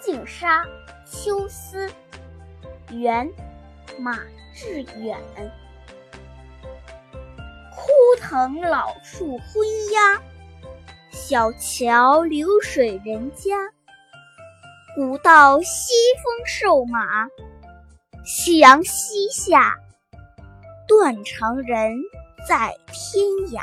净沙秋思元马致远。枯藤老树昏鸦小桥流水人家。古道西风瘦马夕阳西下断肠人在天涯。